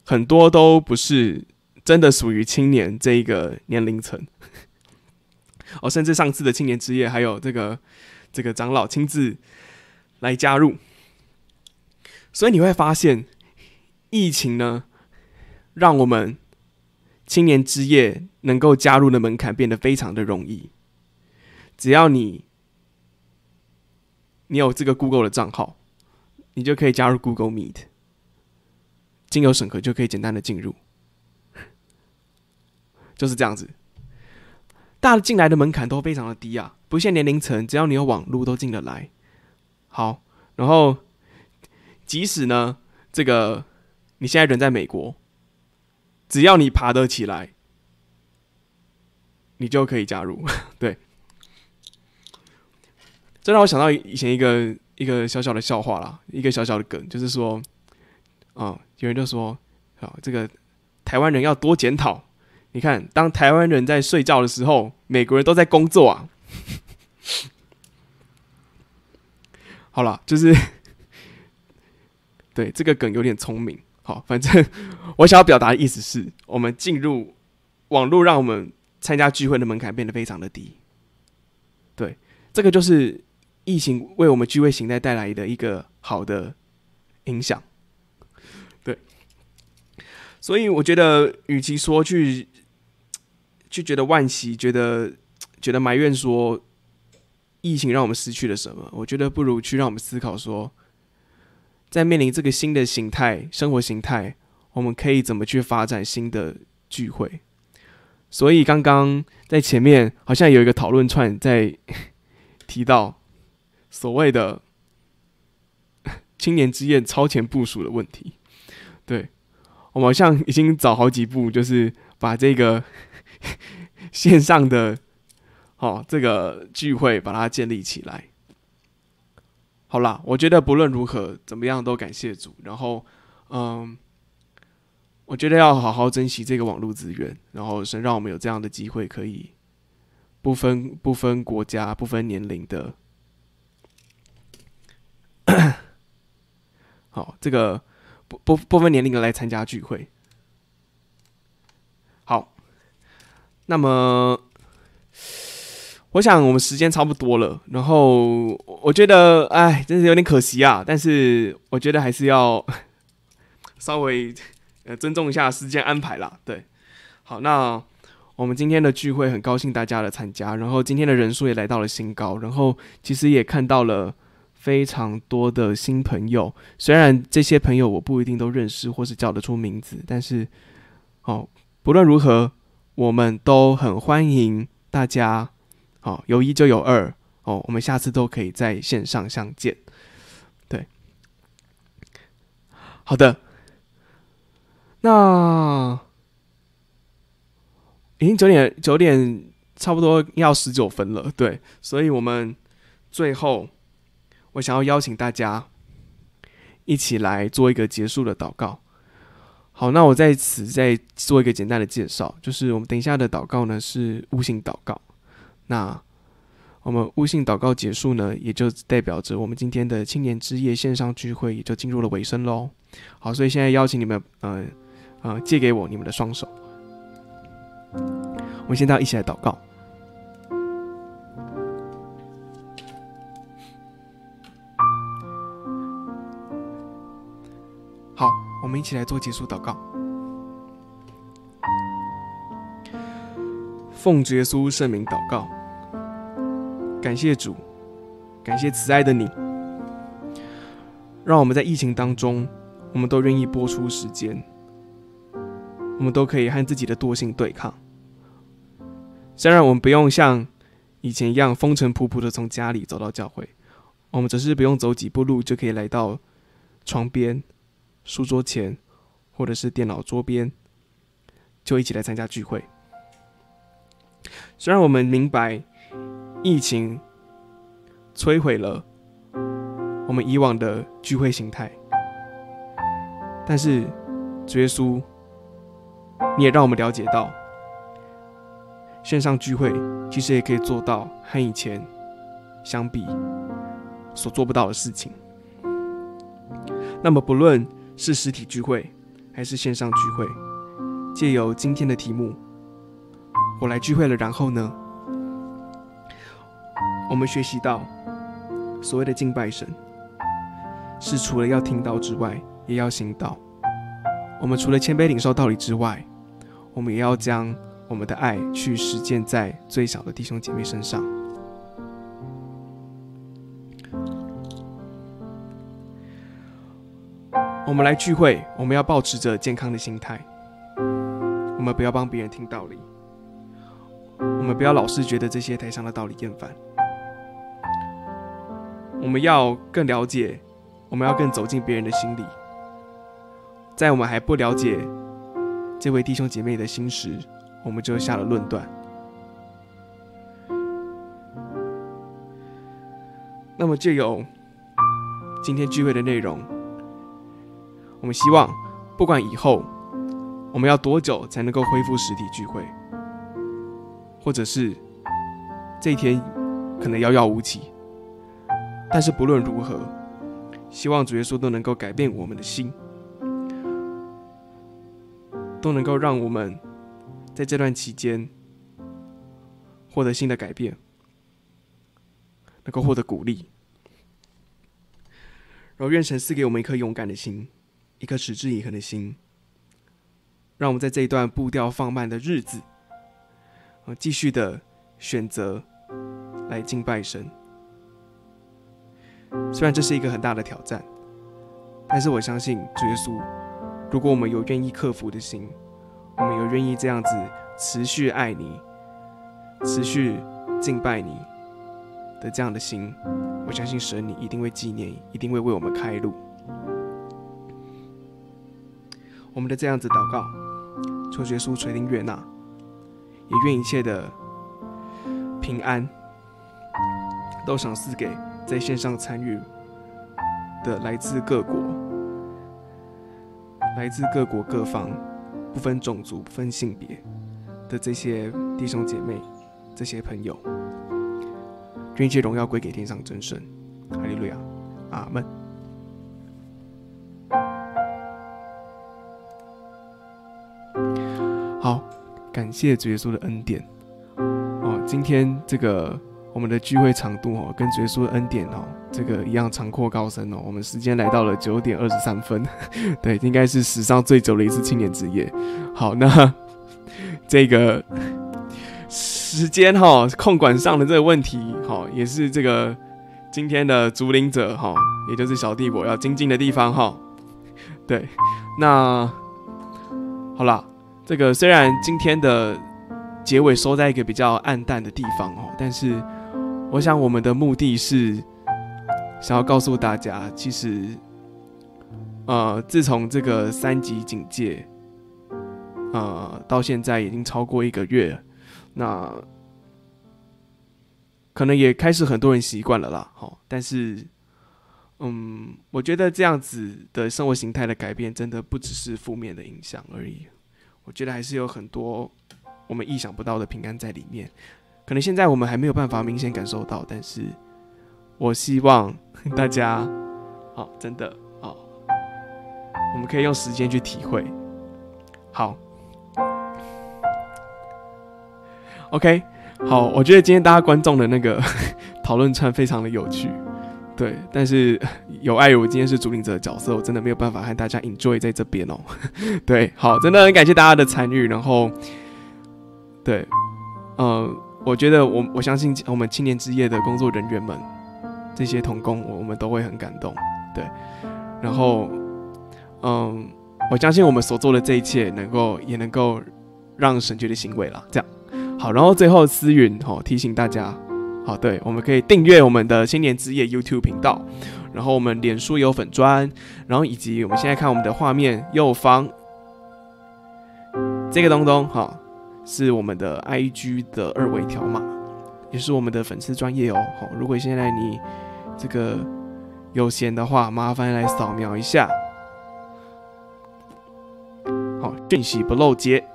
很多都不是真的属于青年这一个年龄层。哦，甚至上次的青年之夜，还有这个这个长老亲自来加入，所以你会发现，疫情呢，让我们青年之夜能够加入的门槛变得非常的容易。只要你你有这个 Google 的账号，你就可以加入 Google Meet，经由审核就可以简单的进入，就是这样子。大进来的门槛都非常的低啊，不限年龄层，只要你有网路都进得来。好，然后即使呢，这个你现在人在美国，只要你爬得起来，你就可以加入。对，这让我想到以前一个一个小小的笑话啦，一个小小的梗，就是说，啊、嗯，有人就说，啊，这个台湾人要多检讨。你看，当台湾人在睡觉的时候，美国人都在工作啊。好了，就是对这个梗有点聪明。好，反正我想要表达的意思是，我们进入网络，让我们参加聚会的门槛变得非常的低。对，这个就是疫情为我们聚会形态带来的一个好的影响。对，所以我觉得，与其说去。就觉得惋惜，觉得 觉得埋怨，说疫情让我们失去了什么？我觉得不如去让我们思考说，在面临这个新的形态、生活形态，我们可以怎么去发展新的聚会？所以刚刚在前面好像有一个讨论串在 提到所谓的 青年之夜超前部署的问题。对，我们好像已经早好几步，就是把这个。线上的，好，这个聚会把它建立起来。好啦，我觉得不论如何怎么样都感谢主。然后，嗯，我觉得要好好珍惜这个网络资源。然后，神让我们有这样的机会，可以不分不分国家、不分年龄的，好，这个不不不分年龄的来参加聚会。那么，我想我们时间差不多了。然后我觉得，哎，真是有点可惜啊。但是我觉得还是要 稍微呃尊重一下时间安排啦。对，好，那我们今天的聚会很高兴大家的参加，然后今天的人数也来到了新高。然后其实也看到了非常多的新朋友，虽然这些朋友我不一定都认识或是叫得出名字，但是哦，不论如何。我们都很欢迎大家，好，有一就有二哦，我们下次都可以在线上相见。对，好的，那已经九点九点，差不多要十九分了。对，所以我们最后，我想要邀请大家一起来做一个结束的祷告。好，那我在此再做一个简单的介绍，就是我们等一下的祷告呢是悟性祷告。那我们悟性祷告结束呢，也就代表着我们今天的青年之夜线上聚会也就进入了尾声喽。好，所以现在邀请你们，呃呃，借给我你们的双手，我们现在一起来祷告。好我们一起来做结束祷告。奉耶稣圣名祷告，感谢主，感谢慈爱的你，让我们在疫情当中，我们都愿意拨出时间，我们都可以和自己的惰性对抗。虽然我们不用像以前一样风尘仆仆的从家里走到教会，我们只是不用走几步路就可以来到床边。书桌前，或者是电脑桌边，就一起来参加聚会。虽然我们明白疫情摧毁了我们以往的聚会形态，但是主耶稣，你也让我们了解到，线上聚会其实也可以做到和以前相比所做不到的事情。那么不论。是实体聚会还是线上聚会？借由今天的题目，我来聚会了，然后呢？我们学习到所谓的敬拜神，是除了要听道之外，也要行道。我们除了谦卑领受道理之外，我们也要将我们的爱去实践在最小的弟兄姐妹身上。我们来聚会，我们要保持着健康的心态。我们不要帮别人听道理，我们不要老是觉得这些台上的道理厌烦。我们要更了解，我们要更走进别人的心里。在我们还不了解这位弟兄姐妹的心时，我们就下了论断。那么，就有今天聚会的内容。我们希望，不管以后我们要多久才能够恢复实体聚会？或者是这一天可能遥遥无期？但是不论如何，希望主耶稣都能够改变我们的心，都能够让我们在这段期间获得新的改变，能够获得鼓励。然后愿神赐给我们一颗勇敢的心，一颗持之以恒的心。让我们在这一段步调放慢的日子，啊，继续的选择来敬拜神。虽然这是一个很大的挑战，但是我相信主耶稣，如果我们有愿意克服的心，我们有愿意这样子持续爱你、持续敬拜你的这样的心，我相信神你一定会纪念，一定会为我们开路。我们的这样子祷告。求耶稣垂听悦纳，也愿一切的平安都赏赐给在线上参与的来自各国、来自各国各方、不分种族、不分性别的这些弟兄姐妹、这些朋友，愿一切荣耀归给天上真神，哈利路亚，阿门。好，感谢主耶稣的恩典哦。今天这个我们的聚会长度哦，跟主耶稣的恩典哦，这个一样长阔高深哦。我们时间来到了九点二十三分，对，应该是史上最久的一次青年之夜。好，那 这个时间哈控管上的这个问题，哈，也是这个今天的主领者哈，也就是小弟我要精进的地方哈。对，那好了。这个虽然今天的结尾收在一个比较暗淡的地方哦，但是我想我们的目的是想要告诉大家，其实，呃，自从这个三级警戒，呃，到现在已经超过一个月，那可能也开始很多人习惯了啦。好，但是，嗯，我觉得这样子的生活形态的改变，真的不只是负面的影响而已。我觉得还是有很多我们意想不到的平安在里面，可能现在我们还没有办法明显感受到，但是我希望 大家，好，真的，好，我们可以用时间去体会。好，OK，好，我觉得今天大家观众的那个 讨论串非常的有趣。对，但是有碍于我今天是主领者的角色，我真的没有办法和大家 enjoy 在这边哦。对，好，真的很感谢大家的参与。然后，对，嗯、呃，我觉得我我相信我们青年之夜的工作人员们，这些童工，我们都会很感动。对，然后，嗯，我相信我们所做的这一切，能够也能够让神觉得欣慰了。这样，好，然后最后思云哦提醒大家。好，对，我们可以订阅我们的新年之夜 YouTube 频道，然后我们脸书有粉专，然后以及我们现在看我们的画面右方这个东东，哈，是我们的 IG 的二维条码，也是我们的粉丝专业哦。好，如果现在你这个有闲的话，麻烦来扫描一下。好，讯息不漏接。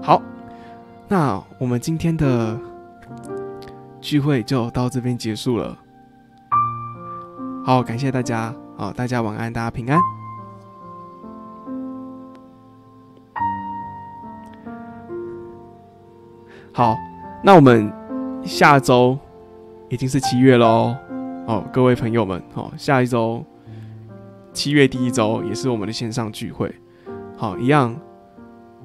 好，那我们今天的。聚会就到这边结束了。好，感谢大家，好，大家晚安，大家平安。好，那我们下周已经是七月喽，哦，各位朋友们，好，下一周七月第一周也是我们的线上聚会，好，一样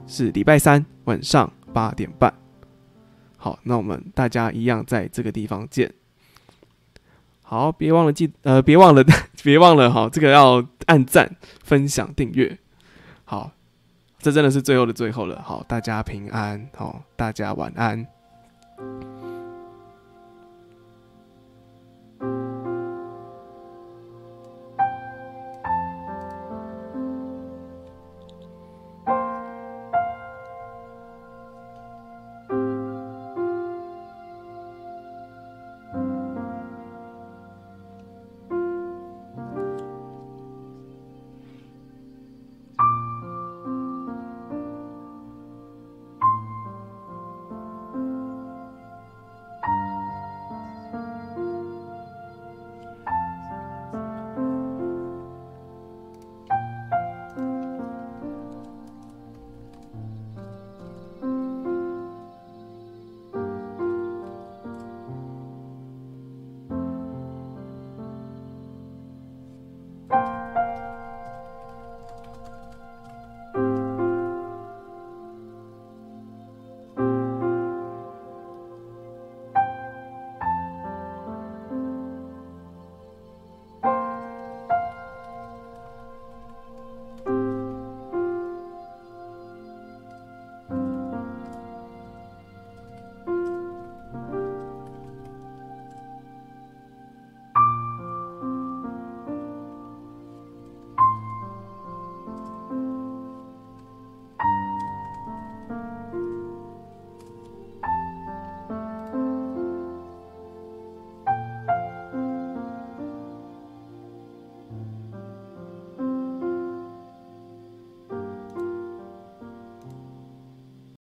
是礼拜三晚上八点半。好，那我们大家一样在这个地方见。好，别忘了记，呃，别忘了，别忘了，哈，这个要按赞、分享、订阅。好，这真的是最后的最后了。好，大家平安，好，大家晚安。